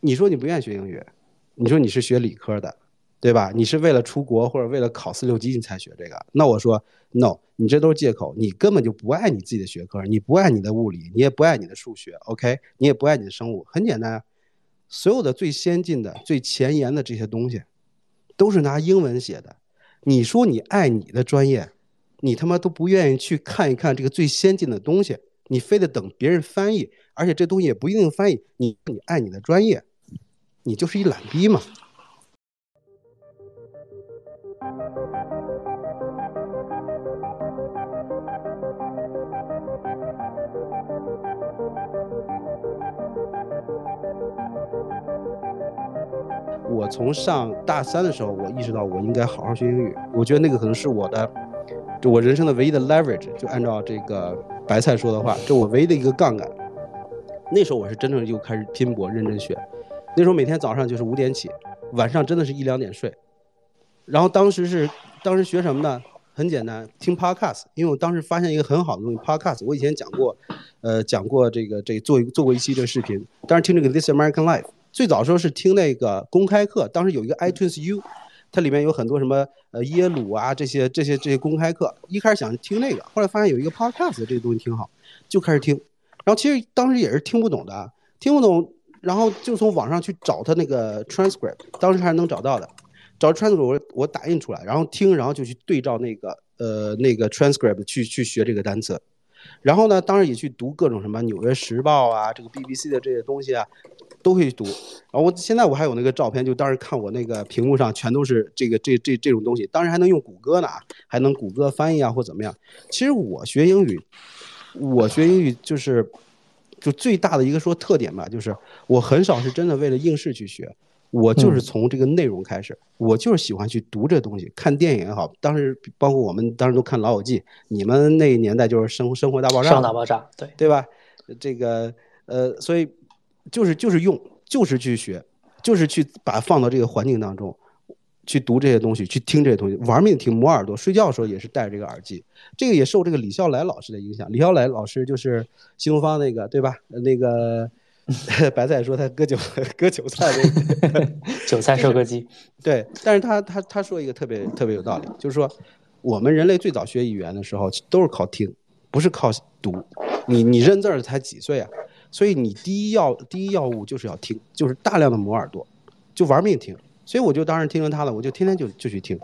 你说你不愿意学英语，你说你是学理科的，对吧？你是为了出国或者为了考四六级你才学这个，那我说 no，你这都是借口，你根本就不爱你自己的学科，你不爱你的物理，你也不爱你的数学，OK，你也不爱你的生物，很简单，所有的最先进的、最前沿的这些东西，都是拿英文写的。你说你爱你的专业，你他妈都不愿意去看一看这个最先进的东西，你非得等别人翻译，而且这东西也不一定翻译。你你爱你的专业，你就是一懒逼嘛。我从上大三的时候，我意识到我应该好好学英语。我觉得那个可能是我的，就我人生的唯一的 leverage。就按照这个白菜说的话，这我唯一的一个杠杆。那时候我是真正就开始拼搏认真学。那时候每天早上就是五点起，晚上真的是一两点睡。然后当时是当时学什么呢？很简单，听 podcast。因为我当时发现一个很好的东西，podcast。我以前讲过，呃，讲过这个这做做过一期这个视频。当时听这个 This American Life。最早时候是听那个公开课，当时有一个 iTunes U，它里面有很多什么呃耶鲁啊这些这些这些公开课。一开始想听那个，后来发现有一个 Podcast 这个东西挺好，就开始听。然后其实当时也是听不懂的，听不懂，然后就从网上去找他那个 transcript，当时还是能找到的。找 transcript 我我打印出来，然后听，然后就去对照那个呃那个 transcript 去去学这个单词。然后呢，当时也去读各种什么《纽约时报》啊，这个 BBC 的这些东西啊。都可以读，然后我现在我还有那个照片，就当时看我那个屏幕上全都是这个这这这种东西，当时还能用谷歌呢，还能谷歌翻译啊或怎么样。其实我学英语，我学英语就是，就最大的一个说特点吧，就是我很少是真的为了应试去学，我就是从这个内容开始，我就是喜欢去读这东西，看电影也好，当时包括我们当时都看《老友记》，你们那个年代就是《生生活大爆炸》，生活大爆炸，对对吧？这个呃，所以。就是就是用，就是去学，就是去把放到这个环境当中，去读这些东西，去听这些东西，玩命听，磨耳朵。睡觉的时候也是戴着这个耳机。这个也受这个李笑来老师的影响。李笑来老师就是新东方那个，对吧？那个 白菜说他割韭 割韭菜那个 韭菜收割机。对，但是他他他说一个特别特别有道理，就是说我们人类最早学语言的时候都是靠听，不是靠读。你你认字儿才几岁啊？所以你第一要第一要务就是要听，就是大量的磨耳朵，就玩命听。所以我就当时听了他的，我就天天就就去听。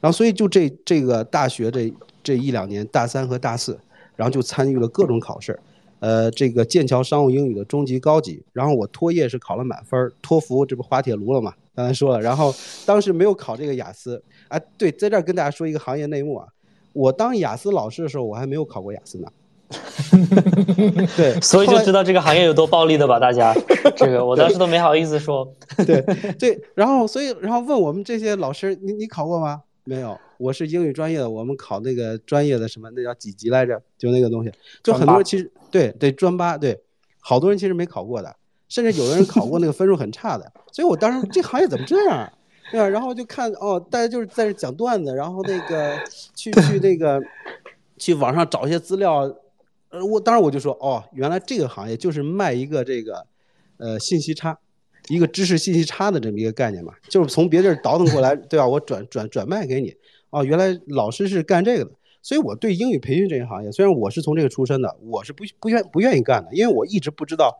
然后所以就这这个大学这这一两年，大三和大四，然后就参与了各种考试，呃，这个剑桥商务英语的中级、高级。然后我托业是考了满分，托福这不滑铁卢了嘛？刚才说了。然后当时没有考这个雅思。啊，对，在这儿跟大家说一个行业内幕啊，我当雅思老师的时候，我还没有考过雅思呢。对，所以就知道这个行业有多暴利的吧？大家，这个我当时都没好意思说。对对，然后所以然后问我们这些老师，你你考过吗？没有，我是英语专业的，我们考那个专业的什么，那叫几级来着？就那个东西，就很多人其实对对专八对，好多人其实没考过的，甚至有的人考过那个分数很差的。所以我当时这行业怎么这样？啊对吧？然后就看哦，大家就是在这讲段子，然后那个去去那个去网上找一些资料。呃，我当时我就说，哦，原来这个行业就是卖一个这个，呃，信息差，一个知识信息差的这么一个概念嘛，就是从别地儿倒腾过来，对吧？我转转转卖给你，哦，原来老师是干这个的，所以我对英语培训这个行业，虽然我是从这个出身的，我是不不愿不愿意干的，因为我一直不知道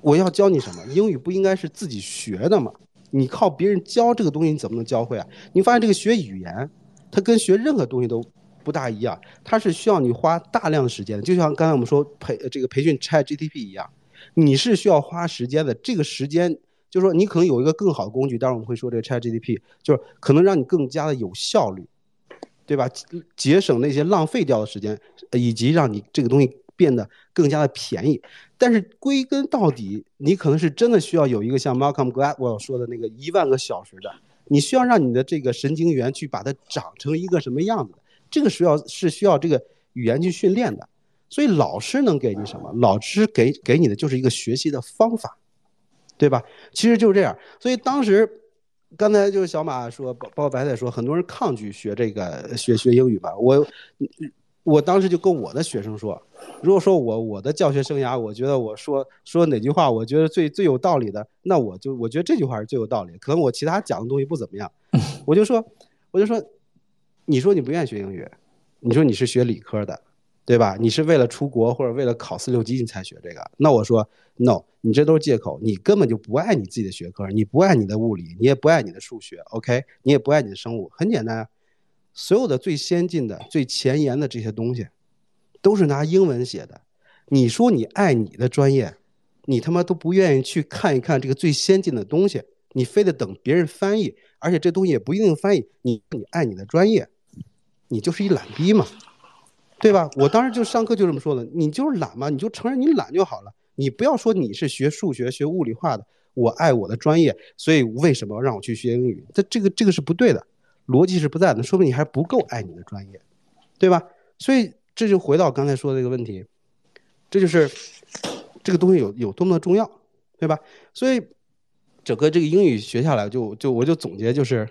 我要教你什么，英语不应该是自己学的嘛？你靠别人教这个东西，你怎么能教会啊？你发现这个学语言，它跟学任何东西都。不大一样，它是需要你花大量的时间，就像刚才我们说培这个培训 Chat GTP 一样，你是需要花时间的。这个时间就是说你可能有一个更好的工具，待会我们会说这个 Chat GTP，就是可能让你更加的有效率，对吧？节省那些浪费掉的时间，以及让你这个东西变得更加的便宜。但是归根到底，你可能是真的需要有一个像 Malcolm Gladwell 说的那个一万个小时的，你需要让你的这个神经元去把它长成一个什么样子。这个需要是需要这个语言去训练的，所以老师能给你什么？老师给给你的就是一个学习的方法，对吧？其实就是这样。所以当时刚才就是小马说，包包括白菜说，很多人抗拒学这个学学英语吧。我我当时就跟我的学生说，如果说我我的教学生涯，我觉得我说说哪句话，我觉得最最有道理的，那我就我觉得这句话是最有道理。可能我其他讲的东西不怎么样，我就说我就说，你说你不愿意学英语，你说你是学理科的，对吧？你是为了出国或者为了考四六级你才学这个，那我说 no，你这都是借口，你根本就不爱你自己的学科，你不爱你的物理，你也不爱你的数学，OK，你也不爱你的生物，很简单啊。所有的最先进的、最前沿的这些东西，都是拿英文写的。你说你爱你的专业，你他妈都不愿意去看一看这个最先进的东西，你非得等别人翻译，而且这东西也不一定翻译。你你爱你的专业，你就是一懒逼嘛，对吧？我当时就上课就这么说的，你就是懒嘛，你就承认你懒就好了。你不要说你是学数学、学物理化的，我爱我的专业，所以为什么让我去学英语？这这个这个是不对的。逻辑是不在的，说明你还不够爱你的专业，对吧？所以这就回到刚才说的这个问题，这就是这个东西有有多么的重要，对吧？所以整个这个英语学下来，就就我就总结就是，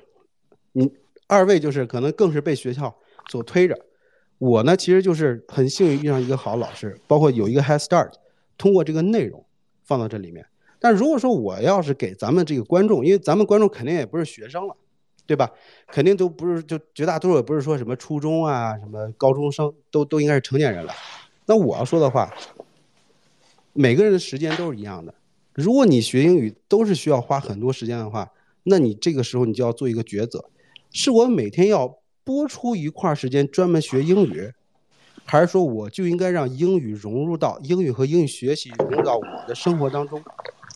你二位就是可能更是被学校所推着，我呢其实就是很幸运遇上一个好老师，包括有一个 head start，通过这个内容放到这里面。但如果说我要是给咱们这个观众，因为咱们观众肯定也不是学生了。对吧？肯定都不是，就绝大多数也不是说什么初中啊，什么高中生，都都应该是成年人了。那我要说的话，每个人的时间都是一样的。如果你学英语都是需要花很多时间的话，那你这个时候你就要做一个抉择：是我每天要拨出一块时间专门学英语，还是说我就应该让英语融入到英语和英语学习融入到我的生活当中？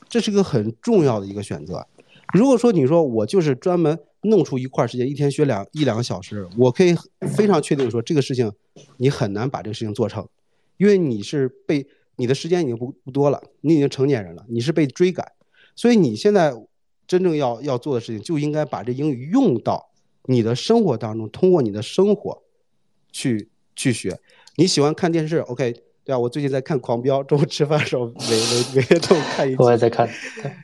这是个很重要的一个选择。如果说你说我就是专门弄出一块时间，一天学两一两个小时，我可以非常确定说这个事情你很难把这个事情做成，因为你是被你的时间已经不不多了，你已经成年人了，你是被追赶，所以你现在真正要要做的事情就应该把这英语用到你的生活当中，通过你的生活去去学。你喜欢看电视，OK，对啊，我最近在看《狂飙》，中午吃饭的时候每每每天都看一集。我也在看，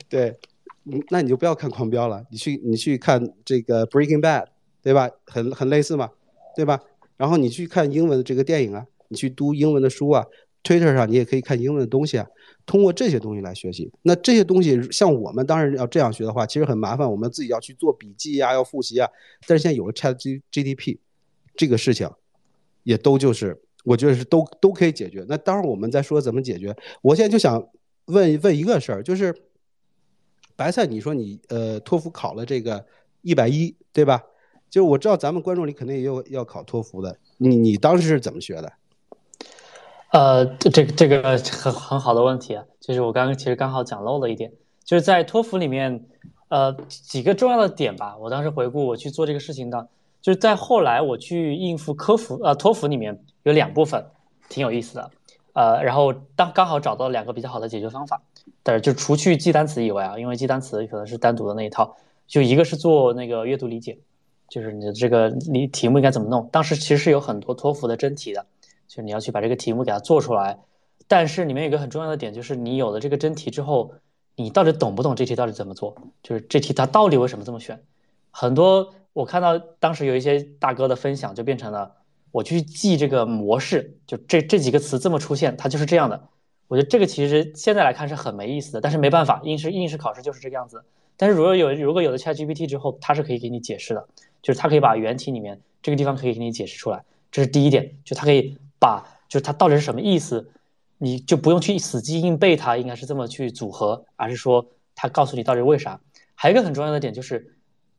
对。嗯，那你就不要看《狂飙》了，你去你去看这个《Breaking Bad》，对吧？很很类似嘛，对吧？然后你去看英文的这个电影啊，你去读英文的书啊，Twitter 上你也可以看英文的东西啊。通过这些东西来学习，那这些东西像我们当然要这样学的话，其实很麻烦，我们自己要去做笔记呀，要复习啊。但是现在有了 Chat G G D P，这个事情也都就是我觉得是都都可以解决。那当然我们在说怎么解决，我现在就想问问一个事儿，就是。白菜，你说你呃托福考了这个一百一，对吧？就是我知道咱们观众里肯定也有要考托福的，你你当时是怎么学的？呃，这这个很很好的问题啊，就是我刚刚其实刚好讲漏了一点，就是在托福里面，呃几个重要的点吧。我当时回顾我去做这个事情的，就是在后来我去应付科福呃托福里面有两部分挺有意思的，呃，然后当刚好找到两个比较好的解决方法。但是就除去记单词以外啊，因为记单词可能是单独的那一套，就一个是做那个阅读理解，就是你的这个你题目应该怎么弄。当时其实是有很多托福的真题的，就你要去把这个题目给它做出来。但是里面有个很重要的点，就是你有了这个真题之后，你到底懂不懂这题到底怎么做？就是这题它到底为什么这么选？很多我看到当时有一些大哥的分享，就变成了我去记这个模式，就这这几个词这么出现，它就是这样的。我觉得这个其实现在来看是很没意思的，但是没办法，应试应试考试就是这个样子。但是如果有如果有了 ChatGPT 之后，它是可以给你解释的，就是它可以把原题里面这个地方可以给你解释出来，这是第一点，就它可以把就是它到底是什么意思，你就不用去死记硬背它应该是这么去组合，而是说它告诉你到底为啥。还有一个很重要的点就是，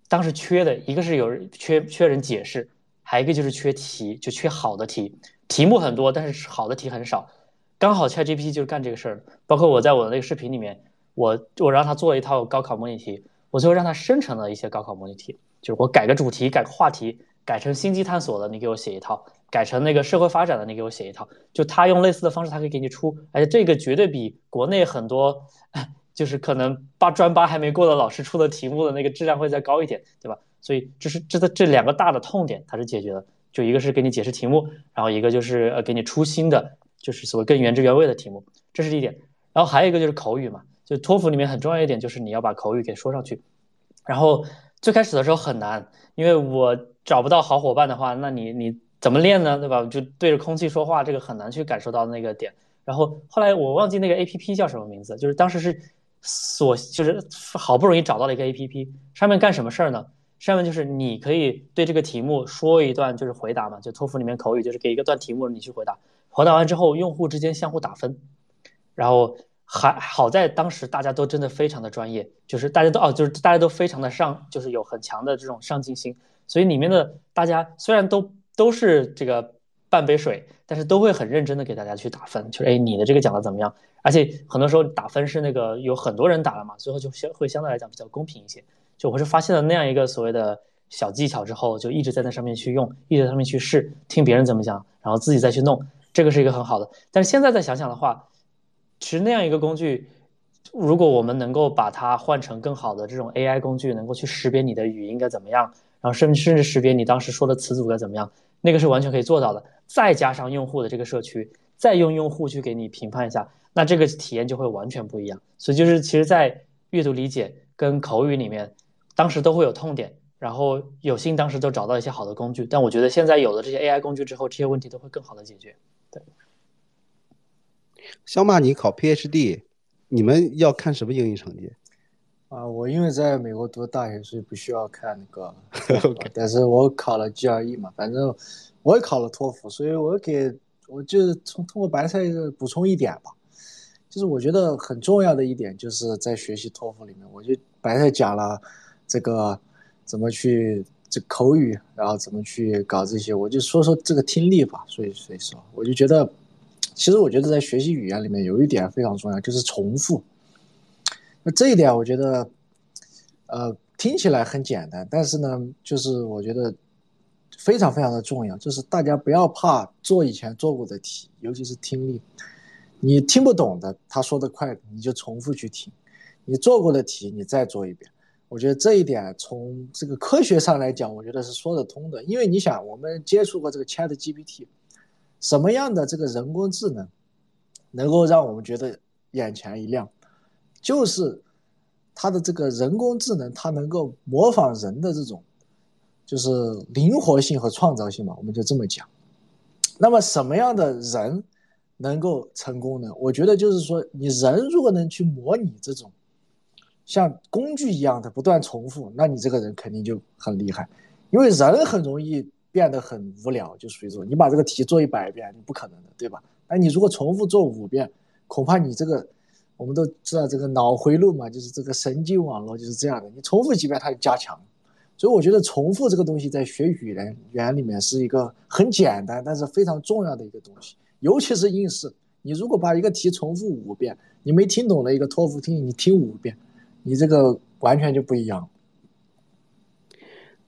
当时缺的一个是有人缺缺人解释，还有一个就是缺题，就缺好的题，题目很多，但是好的题很少。刚好 ChatGPT 就是干这个事儿，包括我在我的那个视频里面，我我让他做了一套高考模拟题，我最后让他生成了一些高考模拟题，就是我改个主题，改个话题，改成星际探索的，你给我写一套；改成那个社会发展的，你给我写一套。就他用类似的方式，他可以给你出，而且这个绝对比国内很多 就是可能八专八还没过的老师出的题目的那个质量会再高一点，对吧？所以这是这的这两个大的痛点，它是解决了，就一个是给你解释题目，然后一个就是呃给你出新的。就是所谓更原汁原味的题目，这是一点。然后还有一个就是口语嘛，就托福里面很重要一点就是你要把口语给说上去。然后最开始的时候很难，因为我找不到好伙伴的话，那你你怎么练呢？对吧？就对着空气说话，这个很难去感受到那个点。然后后来我忘记那个 A P P 叫什么名字，就是当时是所就是好不容易找到了一个 A P P，上面干什么事儿呢？上面就是你可以对这个题目说一段就是回答嘛，就托福里面口语就是给一个段题目你去回答，回答完之后用户之间相互打分，然后还好在当时大家都真的非常的专业，就是大家都哦就是大家都非常的上就是有很强的这种上进心，所以里面的大家虽然都。都是这个半杯水，但是都会很认真的给大家去打分，就是哎，你的这个讲的怎么样？而且很多时候打分是那个有很多人打了嘛，最后就相会相对来讲比较公平一些。就我是发现了那样一个所谓的小技巧之后，就一直在那上面去用，一直在上面去试，听别人怎么讲，然后自己再去弄，这个是一个很好的。但是现在再想想的话，其实那样一个工具，如果我们能够把它换成更好的这种 AI 工具，能够去识别你的语音该怎么样，然后甚甚至识别你当时说的词组该怎么样。那个是完全可以做到的，再加上用户的这个社区，再用用户去给你评判一下，那这个体验就会完全不一样。所以就是，其实，在阅读理解跟口语里面，当时都会有痛点，然后有幸当时都找到一些好的工具。但我觉得现在有了这些 AI 工具之后，这些问题都会更好的解决。对。小马，你考 PhD，你们要看什么英语成绩？啊，我因为在美国读大学，所以不需要看那个，但是我考了 GRE 嘛，反正我也考了托福，所以我给我就是从通过白菜补充一点吧，就是我觉得很重要的一点，就是在学习托福里面，我就白菜讲了这个怎么去这口语，然后怎么去搞这些，我就说说这个听力吧，所以所以说我就觉得，其实我觉得在学习语言里面有一点非常重要，就是重复。那这一点我觉得，呃，听起来很简单，但是呢，就是我觉得非常非常的重要，就是大家不要怕做以前做过的题，尤其是听力，你听不懂的，他说的快，你就重复去听；你做过的题，你再做一遍。我觉得这一点从这个科学上来讲，我觉得是说得通的。因为你想，我们接触过这个 Chat GPT，什么样的这个人工智能，能够让我们觉得眼前一亮？就是它的这个人工智能，它能够模仿人的这种，就是灵活性和创造性嘛，我们就这么讲。那么什么样的人能够成功呢？我觉得就是说，你人如果能去模拟这种像工具一样的不断重复，那你这个人肯定就很厉害。因为人很容易变得很无聊，就属于说你把这个题做一百遍，你不可能的，对吧？那你如果重复做五遍，恐怕你这个。我们都知道这个脑回路嘛，就是这个神经网络就是这样的。你重复几遍，它就加强。所以我觉得重复这个东西在学语言语言里面是一个很简单，但是非常重要的一个东西。尤其是应试，你如果把一个题重复五遍，你没听懂的一个托福听力，你听五遍，你这个完全就不一样。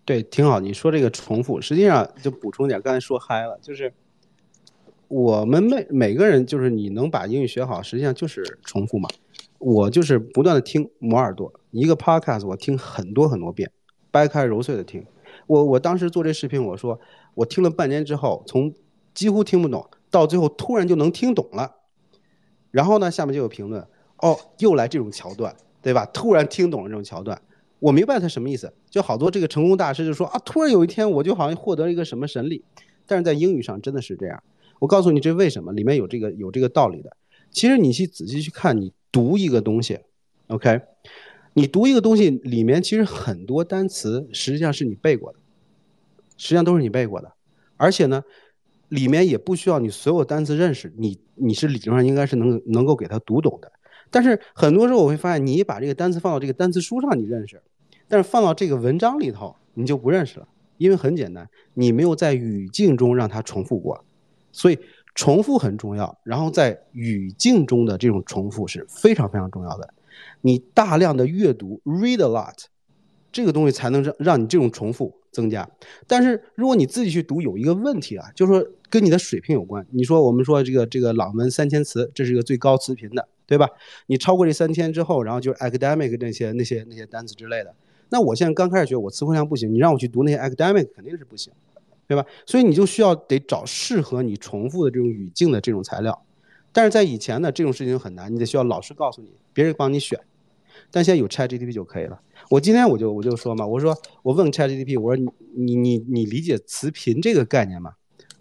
对，挺好。你说这个重复，实际上就补充点，刚才说嗨了，就是。我们每每个人就是你能把英语学好，实际上就是重复嘛。我就是不断的听磨耳朵，一个 podcast 我听很多很多遍，掰开揉碎的听。我我当时做这视频，我说我听了半年之后，从几乎听不懂到最后突然就能听懂了。然后呢，下面就有评论，哦，又来这种桥段，对吧？突然听懂了这种桥段，我明白他什么意思。就好多这个成功大师就说啊，突然有一天我就好像获得了一个什么神力，但是在英语上真的是这样。我告诉你这为什么，里面有这个有这个道理的。其实你去仔细去看，你读一个东西，OK，你读一个东西里面其实很多单词实际上是你背过的，实际上都是你背过的，而且呢，里面也不需要你所有单词认识，你你是理论上应该是能能够给它读懂的。但是很多时候我会发现，你把这个单词放到这个单词书上你认识，但是放到这个文章里头你就不认识了，因为很简单，你没有在语境中让它重复过。所以重复很重要，然后在语境中的这种重复是非常非常重要的。你大量的阅读，read a lot，这个东西才能让让你这种重复增加。但是如果你自己去读，有一个问题啊，就是说跟你的水平有关。你说我们说这个这个朗文三千词，这是一个最高词频的，对吧？你超过这三千之后，然后就是 academic 那些那些那些单词之类的。那我现在刚开始学，我词汇量不行，你让我去读那些 academic 肯定是不行。对吧？所以你就需要得找适合你重复的这种语境的这种材料，但是在以前呢，这种事情很难，你得需要老师告诉你，别人帮你选。但现在有 ChatGPT 就可以了。我今天我就我就说嘛，我说我问 ChatGPT，我说你你你你理解词频这个概念吗？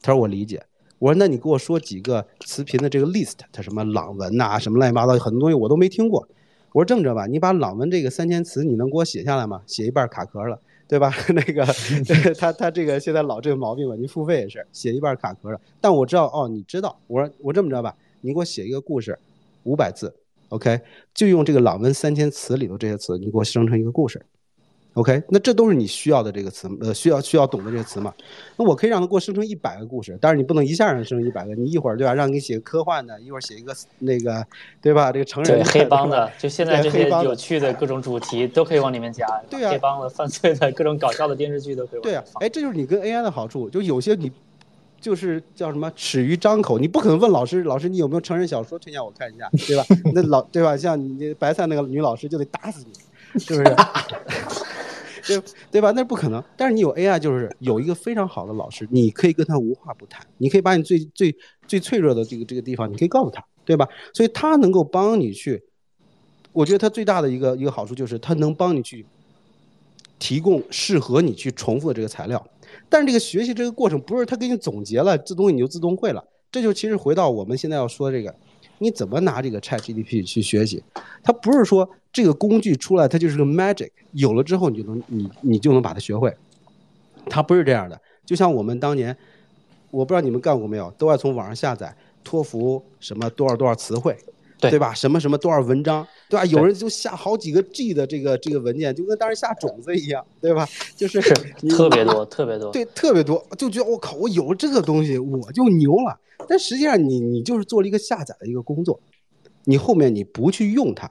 他说我理解。我说那你给我说几个词频的这个 list，它什么朗文呐，什么乱七八糟很多东西我都没听过。我说这么着吧，你把朗文这个三千词你能给我写下来吗？写一半卡壳了，对吧？那个 他他这个现在老这个毛病吧，您付费也是写一半卡壳了。但我知道哦，你知道。我说我这么着吧，你给我写一个故事，五百字，OK，就用这个朗文三千词里头这些词，你给我生成一个故事。OK，那这都是你需要的这个词，呃，需要需要懂的这个词嘛？那我可以让他给我生成一百个故事，但是你不能一下让他生成一百个，你一会儿对吧？让你写个科幻的，一会儿写一个那个，对吧？这个成人对黑帮的，就现在这些有趣的各种主题都可以往里面加。对啊，黑帮的、犯罪的各种搞笑的电视剧都可以。对啊，哎，这就是你跟 AI 的好处，就有些你就是叫什么耻于张口，你不可能问老师，老师你有没有成人小说推荐我看一下，对吧？那老对吧？像你白菜那个女老师就得打死你，是不是？对对吧？那不可能。但是你有 AI，就是有一个非常好的老师，你可以跟他无话不谈，你可以把你最最最脆弱的这个这个地方，你可以告诉他，对吧？所以他能够帮你去，我觉得他最大的一个一个好处就是他能帮你去提供适合你去重复的这个材料。但是这个学习这个过程不是他给你总结了这东西你就自动会了，这就其实回到我们现在要说这个，你怎么拿这个 ChatGPT 去学习？它不是说。这个工具出来，它就是个 magic，有了之后你就能你你就能把它学会，它不是这样的。就像我们当年，我不知道你们干过没有，都爱从网上下载托福什么多少多少词汇，对吧？什么什么多少文章，对吧？有人就下好几个 G 的这个这个文件，就跟当时下种子一样，对吧？就是特别多，特别多，对，特别多，就觉得我靠，我有了这个东西我就牛了。但实际上你你就是做了一个下载的一个工作，你后面你不去用它。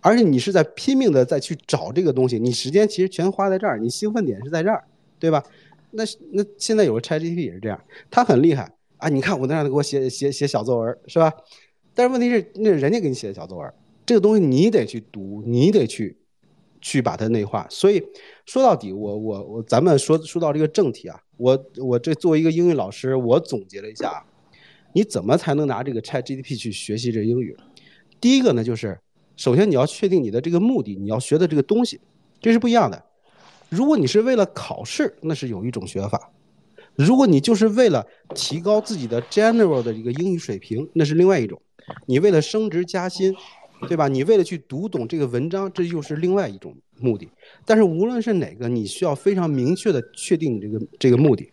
而且你是在拼命的再去找这个东西，你时间其实全花在这儿，你兴奋点是在这儿，对吧？那那现在有个 ChatGPT 也是这样，它很厉害啊！你看我能让他给我写写写小作文，是吧？但是问题是，那人家给你写的小作文，这个东西你得去读，你得去去把它内化。所以说到底，我我我，咱们说说到这个正题啊，我我这作为一个英语老师，我总结了一下，你怎么才能拿这个 ChatGPT 去学习这英语？第一个呢，就是。首先，你要确定你的这个目的，你要学的这个东西，这是不一样的。如果你是为了考试，那是有一种学法；如果你就是为了提高自己的 general 的一个英语水平，那是另外一种。你为了升职加薪，对吧？你为了去读懂这个文章，这又是另外一种目的。但是无论是哪个，你需要非常明确的确定你这个这个目的。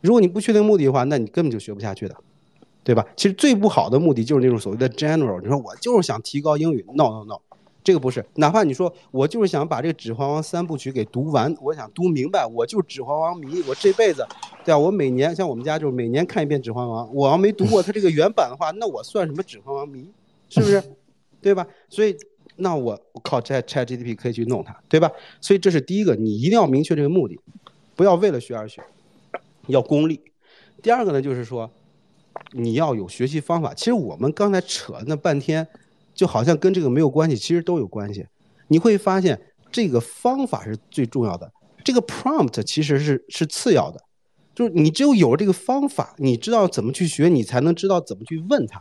如果你不确定目的的话，那你根本就学不下去的。对吧？其实最不好的目的就是那种所谓的 general。你说我就是想提高英语，no no no，这个不是。哪怕你说我就是想把这个《指环王》三部曲给读完，我想读明白，我就《指环王》迷，我这辈子，对啊？我每年像我们家就是每年看一遍《指环王》，我要没读过它这个原版的话，那我算什么《指环王》迷？是不是？对吧？所以那我我靠，Chat Chat GTP 可以去弄它，对吧？所以这是第一个，你一定要明确这个目的，不要为了学而学，要功利。第二个呢，就是说。你要有学习方法。其实我们刚才扯那半天，就好像跟这个没有关系，其实都有关系。你会发现，这个方法是最重要的，这个 prompt 其实是是次要的。就是你只有有了这个方法，你知道怎么去学，你才能知道怎么去问他，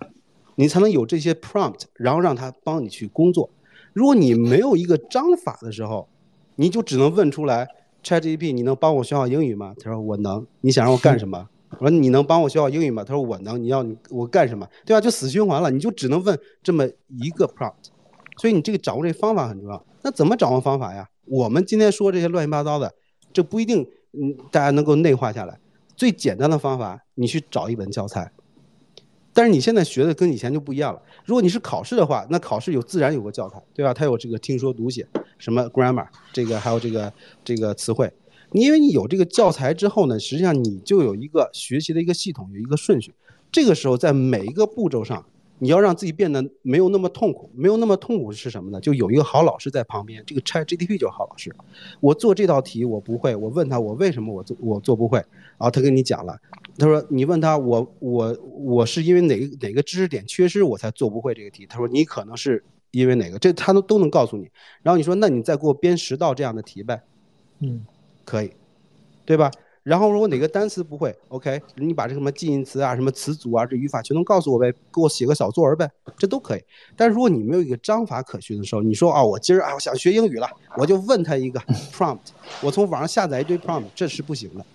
你才能有这些 prompt，然后让他帮你去工作。如果你没有一个章法的时候，你就只能问出来：ChatGPT，你能帮我学好英语吗？他说我能。你想让我干什么？我说你能帮我学好英语吗？他说我能。你要我干什么？对吧？就死循环了。你就只能问这么一个 prompt，所以你这个掌握这方法很重要。那怎么掌握方法呀？我们今天说这些乱七八糟的，这不一定嗯大家能够内化下来。最简单的方法，你去找一本教材。但是你现在学的跟以前就不一样了。如果你是考试的话，那考试有自然有个教材，对吧？它有这个听说读写，什么 grammar，这个还有这个这个词汇。你因为你有这个教材之后呢，实际上你就有一个学习的一个系统，有一个顺序。这个时候在每一个步骤上，你要让自己变得没有那么痛苦，没有那么痛苦是什么呢？就有一个好老师在旁边。这个 ChatGPT 就是好老师。我做这道题我不会，我问他我为什么我做我做不会，然后他跟你讲了。他说你问他我我我是因为哪哪个知识点缺失我才做不会这个题。他说你可能是因为哪个，这他都都能告诉你。然后你说那你再给我编十道这样的题呗。嗯。可以，对吧？然后如果哪个单词不会，OK，你把这什么近义词啊、什么词组啊、这语法全都告诉我呗，给我写个小作文呗，这都可以。但是如果你没有一个章法可循的时候，你说啊，我今儿啊，我想学英语了，我就问他一个 prompt，我从网上下载一堆 prompt，这是不行的，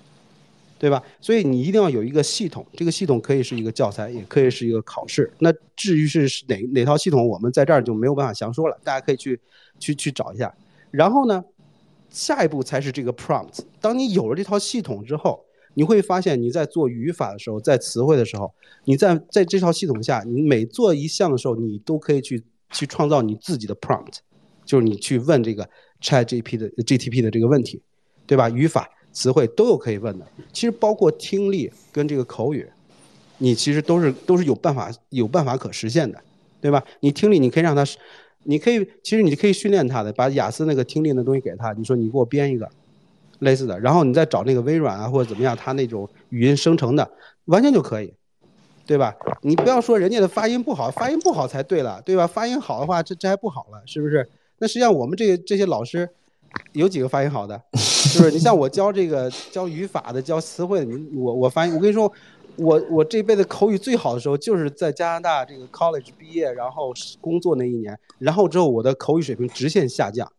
对吧？所以你一定要有一个系统，这个系统可以是一个教材，也可以是一个考试。那至于是哪哪套系统，我们在这儿就没有办法详说了，大家可以去去去找一下。然后呢，下一步才是这个 prompt。当你有了这套系统之后，你会发现你在做语法的时候，在词汇的时候，你在在这套系统下，你每做一项的时候，你都可以去去创造你自己的 prompt，就是你去问这个 ChatGPT 的 G T P 的这个问题，对吧？语法。词汇都有可以问的，其实包括听力跟这个口语，你其实都是都是有办法有办法可实现的，对吧？你听力你可以让他，你可以其实你可以训练他的，把雅思那个听力的东西给他，你说你给我编一个类似的，然后你再找那个微软啊或者怎么样，他那种语音生成的完全就可以，对吧？你不要说人家的发音不好，发音不好才对了，对吧？发音好的话，这这还不好了，是不是？那实际上我们这这些老师。有几个发音好的，就是你像我教这个教语法的、教词汇的，你我我发音，我跟你说，我我这辈子口语最好的时候就是在加拿大这个 college 毕业，然后工作那一年，然后之后我的口语水平直线下降，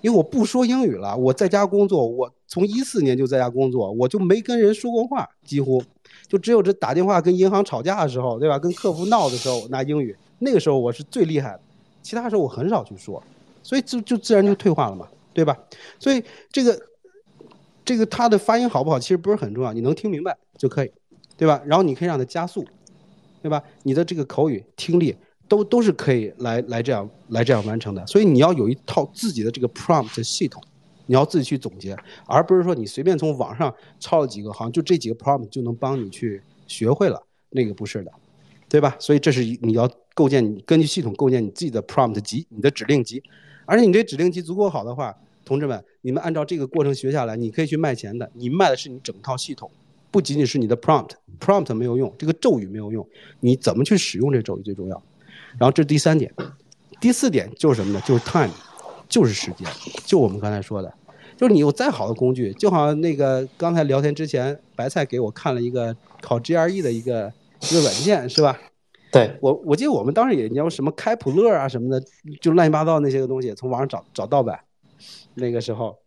因为我不说英语了，我在家工作，我从一四年就在家工作，我就没跟人说过话，几乎就只有这打电话跟银行吵架的时候，对吧？跟客服闹的时候拿英语，那个时候我是最厉害的，其他时候我很少去说，所以就就自然就退化了嘛。对吧？所以这个这个它的发音好不好，其实不是很重要，你能听明白就可以，对吧？然后你可以让它加速，对吧？你的这个口语、听力都都是可以来来这样来这样完成的。所以你要有一套自己的这个 prompt 系统，你要自己去总结，而不是说你随便从网上抄了几个，好像就这几个 prompt 就能帮你去学会了，那个不是的，对吧？所以这是你要构建你根据系统构建你自己的 prompt 集，你的指令集。而且你这指令集足够好的话，同志们，你们按照这个过程学下来，你可以去卖钱的。你卖的是你整套系统，不仅仅是你的 prompt，prompt 没有用，这个咒语没有用，你怎么去使用这咒语最重要。然后这是第三点，第四点就是什么呢？就是 time，就是时间。就我们刚才说的，就是你有再好的工具，就好像那个刚才聊天之前，白菜给我看了一个考 GRE 的一个一个软件，是吧？对我，我记得我们当时也叫什么开普勒啊什么的，就乱七八糟那些个东西，从网上找找盗版。那个时候，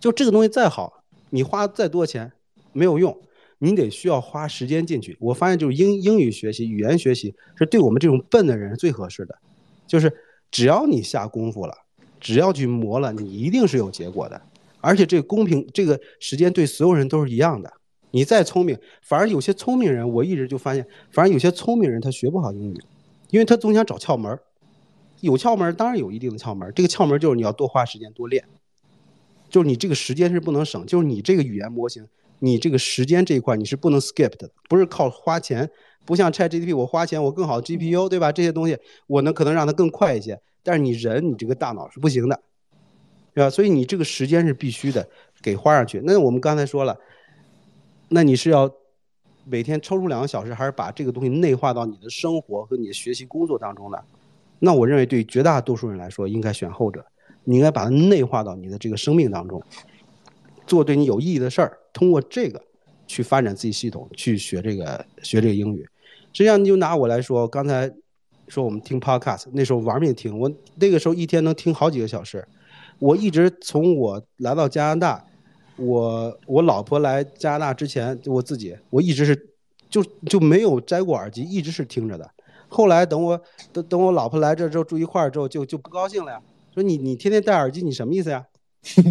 就这个东西再好，你花再多钱没有用，你得需要花时间进去。我发现就是英英语学习、语言学习是对我们这种笨的人最合适的，就是只要你下功夫了，只要去磨了，你一定是有结果的。而且这个公平，这个时间对所有人都是一样的。你再聪明，反而有些聪明人，我一直就发现，反而有些聪明人他学不好英语，因为他总想找窍门有窍门当然有一定的窍门这个窍门就是你要多花时间多练，就是你这个时间是不能省，就是你这个语言模型，你这个时间这一块你是不能 skip 的，不是靠花钱，不像 ChatGPT，我花钱我更好的 GPU，对吧？这些东西我能可能让它更快一些，但是你人你这个大脑是不行的，对吧？所以你这个时间是必须的给花上去。那我们刚才说了。那你是要每天抽出两个小时，还是把这个东西内化到你的生活和你的学习工作当中呢？那我认为对绝大多数人来说，应该选后者。你应该把它内化到你的这个生命当中，做对你有意义的事儿，通过这个去发展自己系统，去学这个学这个英语。实际上，你就拿我来说，刚才说我们听 podcast，那时候玩命听，我那个时候一天能听好几个小时。我一直从我来到加拿大。我我老婆来加拿大之前，我自己我一直是就就没有摘过耳机，一直是听着的。后来等我等等我老婆来这之后住一块儿之后，就就不高兴了呀，说你你天天戴耳机，你什么意思呀？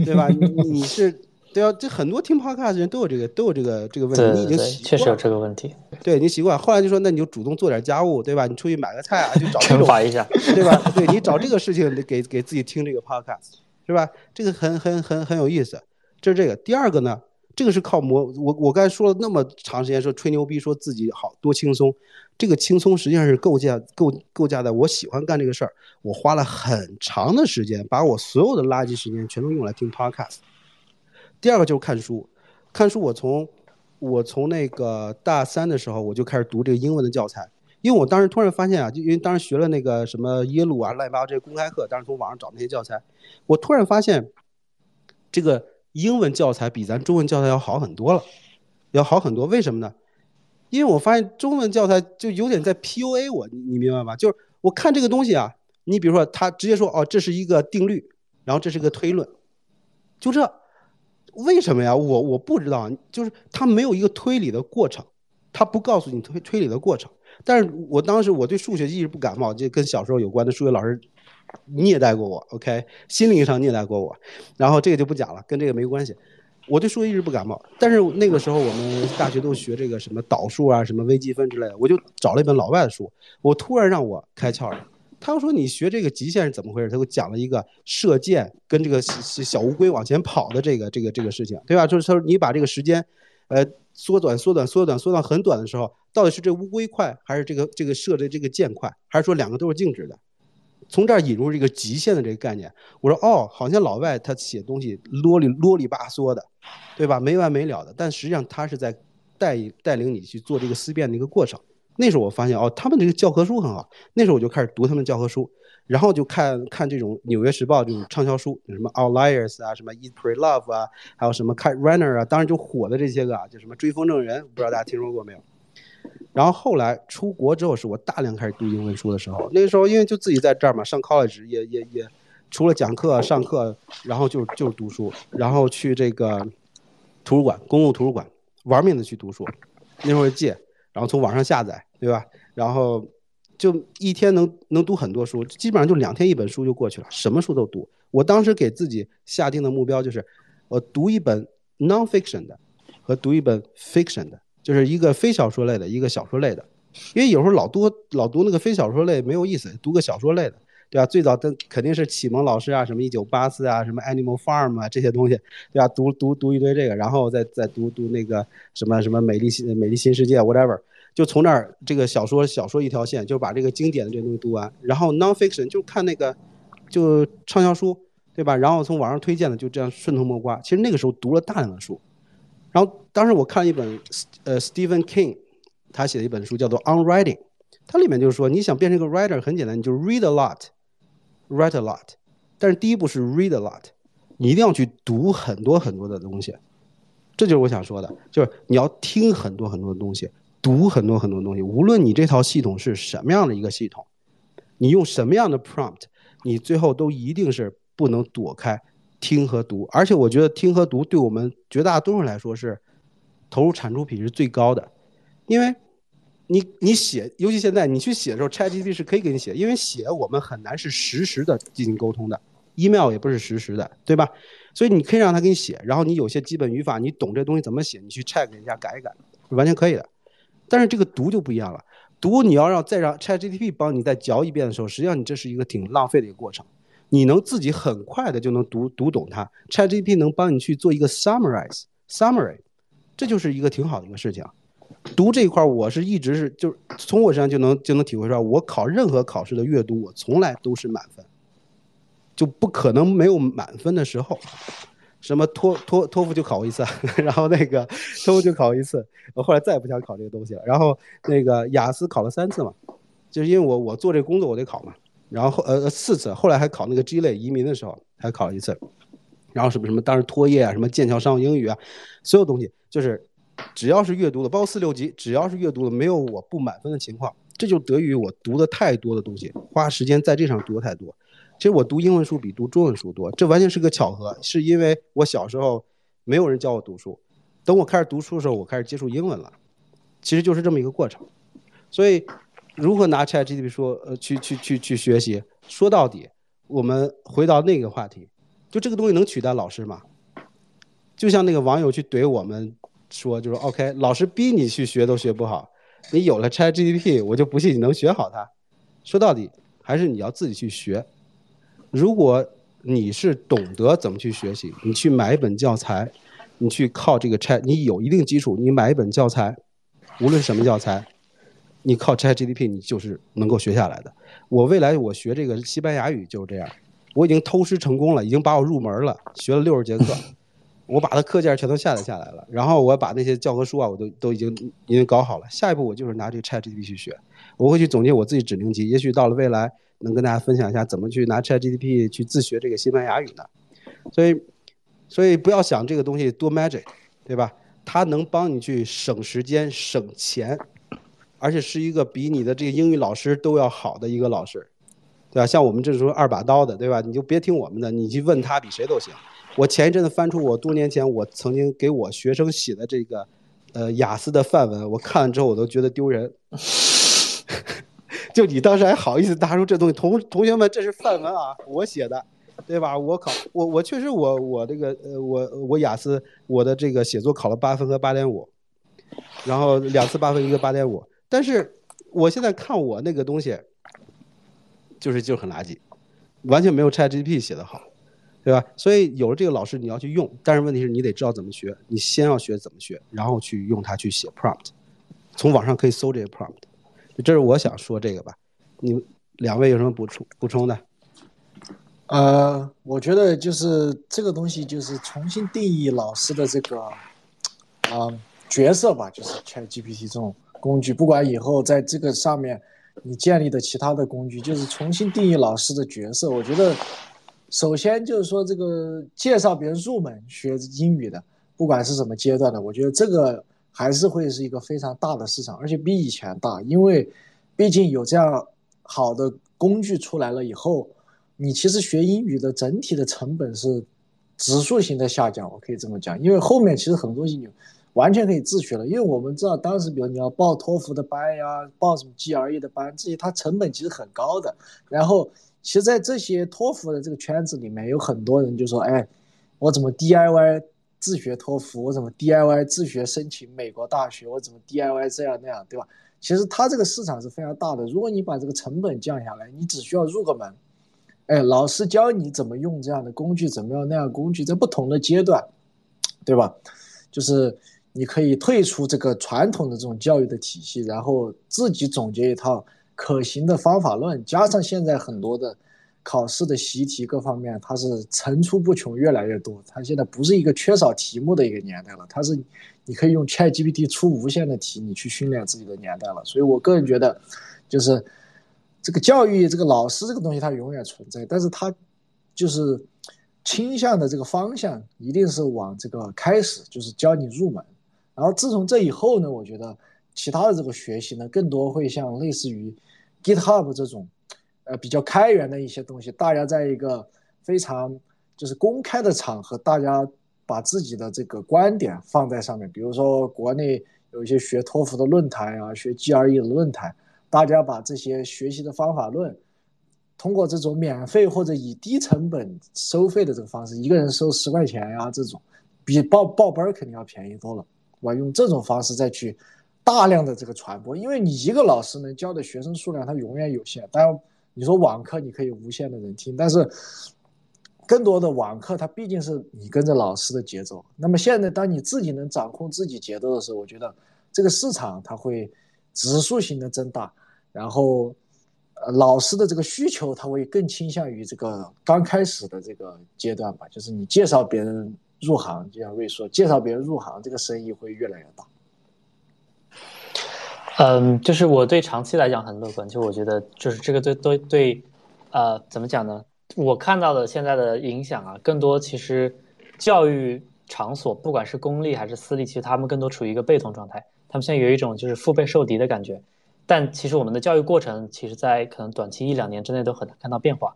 对吧？你你是对啊，这很多听 podcast 的人都有这个都有这个这个问题，你已经习确实有这个问题。对你习惯，后来就说那你就主动做点家务，对吧？你出去买个菜啊，就找惩罚一下，对吧？对你找这个事情给给自己听这个 podcast，是吧？这个很很很很有意思。这是这个，第二个呢，这个是靠磨。我我刚才说了那么长时间，说吹牛逼，说自己好多轻松，这个轻松实际上是构架构构架的。我喜欢干这个事儿，我花了很长的时间，把我所有的垃圾时间全都用来听 podcast。第二个就是看书，看书我从我从那个大三的时候我就开始读这个英文的教材，因为我当时突然发现啊，就因为当时学了那个什么耶鲁啊、乱七八这些公开课，当时从网上找那些教材，我突然发现这个。英文教材比咱中文教材要好很多了，要好很多。为什么呢？因为我发现中文教材就有点在 PUA 我，你你明白吧？就是我看这个东西啊，你比如说他直接说哦，这是一个定律，然后这是个推论，就这，为什么呀？我我不知道，就是他没有一个推理的过程，他不告诉你推推理的过程。但是我当时我对数学一直不感冒，就跟小时候有关的数学老师虐待过我，OK，心灵上虐待过我。然后这个就不讲了，跟这个没关系。我对数学一直不感冒，但是那个时候我们大学都学这个什么导数啊、什么微积分之类的，我就找了一本老外的书。我突然让我开窍了，他说你学这个极限是怎么回事？他给我讲了一个射箭跟这个小乌龟往前跑的这个这个这个事情，对吧？就是他说你把这个时间，呃，缩短、缩短、缩短、缩到很短的时候，到底是这乌龟快，还是这个这个射的这个箭快，还是说两个都是静止的？从这儿引入这个极限的这个概念，我说哦，好像老外他写东西啰里啰里吧嗦的，对吧？没完没了的。但实际上他是在带带领你去做这个思辨的一个过程。那时候我发现哦，他们这个教科书很好。那时候我就开始读他们教科书，然后就看看这种《纽约时报》这种畅销书，什么《Outliers》啊，什么《Eat Pray Love》啊，还有什么《Kite Runner》啊，当然就火的这些个啊，就什么《追风筝人》，不知道大家听说过没有？然后后来出国之后，是我大量开始读英文书的时候。那时候因为就自己在这儿嘛，上 college 也也也，除了讲课上课，然后就就是读书，然后去这个图书馆，公共图书馆玩命的去读书。那时候借，然后从网上下载，对吧？然后就一天能能读很多书，基本上就两天一本书就过去了，什么书都读。我当时给自己下定的目标就是，我读一本 nonfiction 的，和读一本 fiction 的。就是一个非小说类的，一个小说类的，因为有时候老读老读那个非小说类没有意思，读个小说类的，对吧？最早的肯定是启蒙老师啊，什么一九八四啊，什么 Animal Farm 啊这些东西，对吧？读读读一堆这个，然后再再读读那个什么什么美丽新美丽新世界 whatever，就从那儿这个小说小说一条线，就把这个经典的这东西读完，然后 nonfiction 就看那个就畅销书，对吧？然后从网上推荐的就这样顺藤摸瓜，其实那个时候读了大量的书。然后当时我看了一本，呃，Stephen King，他写的一本书叫做《On Writing》，它里面就是说，你想变成一个 writer 很简单，你就 read a lot，write a lot。但是第一步是 read a lot，你一定要去读很多很多的东西。这就是我想说的，就是你要听很多很多的东西，读很多很多东西。无论你这套系统是什么样的一个系统，你用什么样的 prompt，你最后都一定是不能躲开。听和读，而且我觉得听和读对我们绝大多数来说是投入产出比是最高的，因为你你写，尤其现在你去写的时候，ChatGPT 是可以给你写，因为写我们很难是实时的进行沟通的，email 也不是实时的，对吧？所以你可以让他给你写，然后你有些基本语法，你懂这东西怎么写，你去 check 一下改一改，完全可以的。但是这个读就不一样了，读你要让再让 ChatGPT 帮你再嚼一遍的时候，实际上你这是一个挺浪费的一个过程。你能自己很快的就能读读懂它，ChatGPT 能帮你去做一个 summarize summary，这就是一个挺好的一个事情。读这一块，我是一直是就是从我身上就能就能体会出来，我考任何考试的阅读，我从来都是满分，就不可能没有满分的时候。什么托托托福就考过一次，然后那个托福就考过一次，我后来再也不想考这个东西了。然后那个雅思考了三次嘛，就是因为我我做这工作我得考嘛。然后呃四次，后来还考那个 G 类移民的时候还考了一次，然后什么什么当时托业啊，什么剑桥商务英语啊，所有东西就是只要是阅读的，包括四六级，只要是阅读的，没有我不满分的情况，这就得益于我读的太多的东西，花时间在这上读的太多。其实我读英文书比读中文书多，这完全是个巧合，是因为我小时候没有人教我读书，等我开始读书的时候，我开始接触英文了，其实就是这么一个过程，所以。如何拿 ChatGPT 说呃去去去去学习？说到底，我们回到那个话题，就这个东西能取代老师吗？就像那个网友去怼我们说，就是 OK，老师逼你去学都学不好，你有了 ChatGPT，我就不信你能学好它。说到底，还是你要自己去学。如果你是懂得怎么去学习，你去买一本教材，你去靠这个 Chat，你有一定基础，你买一本教材，无论什么教材。你靠 ChatGPT，你就是能够学下来的。我未来我学这个西班牙语就是这样，我已经偷师成功了，已经把我入门了，学了六十节课，我把它课件全都下载下来了。然后我把那些教科书啊，我都都已经已经搞好了。下一步我就是拿这个 ChatGPT 去学，我会去总结我自己指令集，也许到了未来能跟大家分享一下怎么去拿 ChatGPT 去自学这个西班牙语的。所以，所以不要想这个东西多 magic，对吧？它能帮你去省时间、省钱。而且是一个比你的这个英语老师都要好的一个老师，对吧？像我们这种二把刀的，对吧？你就别听我们的，你去问他，比谁都行。我前一阵子翻出我多年前我曾经给我学生写的这个，呃，雅思的范文，我看了之后我都觉得丢人。就你当时还好意思拿出这东西，同同学们，这是范文啊，我写的，对吧？我考我我确实我我这个呃我我雅思我的这个写作考了八分和八点五，然后两次八分一个八点五，但是我现在看我那个东西，就是就很垃圾，完全没有 ChatGPT 写的好，对吧？所以有了这个老师你要去用，但是问题是你得知道怎么学，你先要学怎么学，然后去用它去写 prompt，从网上可以搜这些 prompt。这是我想说这个吧，你们两位有什么补充补充的？呃，我觉得就是这个东西就是重新定义老师的这个啊角色吧，就是 ChatGPT 这种工具，不管以后在这个上面你建立的其他的工具，就是重新定义老师的角色。我觉得首先就是说这个介绍别人入门学英语的，不管是什么阶段的，我觉得这个。还是会是一个非常大的市场，而且比以前大，因为毕竟有这样好的工具出来了以后，你其实学英语的整体的成本是指数型的下降，我可以这么讲。因为后面其实很多东西完全可以自学了，因为我们知道当时，比如你要报托福的班呀，报什么 GRE 的班，这些它成本其实很高的。然后，其实，在这些托福的这个圈子里面，有很多人就说：“哎，我怎么 DIY？” 自学托福，我怎么 DIY 自学申请美国大学？我怎么 DIY 这样那样，对吧？其实它这个市场是非常大的。如果你把这个成本降下来，你只需要入个门，哎，老师教你怎么用这样的工具，怎么样那样工具，在不同的阶段，对吧？就是你可以退出这个传统的这种教育的体系，然后自己总结一套可行的方法论，加上现在很多的。考试的习题各方面，它是层出不穷，越来越多。它现在不是一个缺少题目的一个年代了，它是你可以用 ChatGPT 出无限的题，你去训练自己的年代了。所以我个人觉得，就是这个教育这个老师这个东西它永远存在，但是它就是倾向的这个方向一定是往这个开始，就是教你入门。然后自从这以后呢，我觉得其他的这个学习呢，更多会像类似于 GitHub 这种。呃，比较开源的一些东西，大家在一个非常就是公开的场合，大家把自己的这个观点放在上面。比如说，国内有一些学托福的论坛啊，学 GRE 的论坛，大家把这些学习的方法论，通过这种免费或者以低成本收费的这个方式，一个人收十块钱呀，这种比报报班肯定要便宜多了，我？用这种方式再去大量的这个传播，因为你一个老师能教的学生数量，它永远有限，但。你说网课你可以无限的人听，但是更多的网课它毕竟是你跟着老师的节奏。那么现在当你自己能掌控自己节奏的时候，我觉得这个市场它会指数型的增大，然后呃老师的这个需求它会更倾向于这个刚开始的这个阶段吧，就是你介绍别人入行，就像瑞说，介绍别人入行这个生意会越来越大。嗯，就是我对长期来讲很乐观，就我觉得就是这个对对对，呃，怎么讲呢？我看到的现在的影响啊，更多其实教育场所，不管是公立还是私立，其实他们更多处于一个被动状态，他们现在有一种就是腹背受敌的感觉。但其实我们的教育过程，其实在可能短期一两年之内都很难看到变化。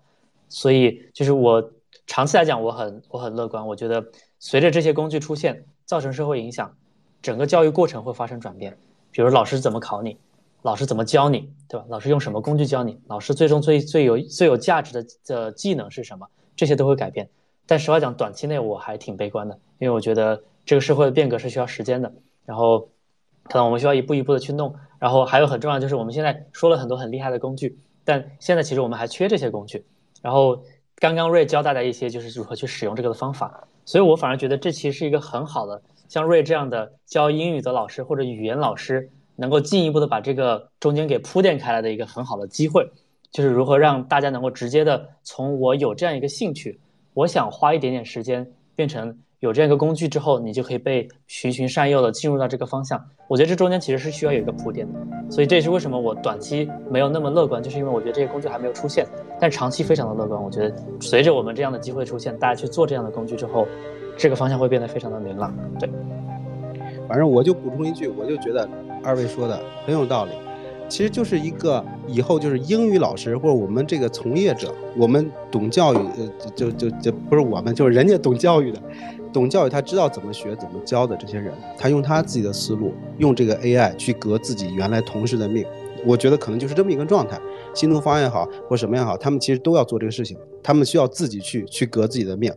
所以就是我长期来讲，我很我很乐观，我觉得随着这些工具出现，造成社会影响，整个教育过程会发生转变。比如老师怎么考你，老师怎么教你，对吧？老师用什么工具教你？老师最终最最有最有价值的的技能是什么？这些都会改变。但实话讲，短期内我还挺悲观的，因为我觉得这个社会的变革是需要时间的。然后，可能我们需要一步一步的去弄。然后还有很重要就是，我们现在说了很多很厉害的工具，但现在其实我们还缺这些工具。然后刚刚瑞教大家一些就是如何去使用这个的方法，所以我反而觉得这其实是一个很好的。像瑞这样的教英语的老师或者语言老师，能够进一步的把这个中间给铺垫开来的一个很好的机会，就是如何让大家能够直接的从我有这样一个兴趣，我想花一点点时间，变成有这样一个工具之后，你就可以被循循善诱的进入到这个方向。我觉得这中间其实是需要有一个铺垫的，所以这也是为什么我短期没有那么乐观，就是因为我觉得这些工具还没有出现，但长期非常的乐观。我觉得随着我们这样的机会出现，大家去做这样的工具之后。这个方向会变得非常的明朗，对。反正我就补充一句，我就觉得二位说的很有道理。其实就是一个以后就是英语老师或者我们这个从业者，我们懂教育，呃，就就就不是我们，就是人家懂教育的，懂教育他知道怎么学怎么教的这些人，他用他自己的思路，用这个 AI 去革自己原来同事的命。我觉得可能就是这么一个状态，新东方也好，或什么也好，他们其实都要做这个事情，他们需要自己去去革自己的命。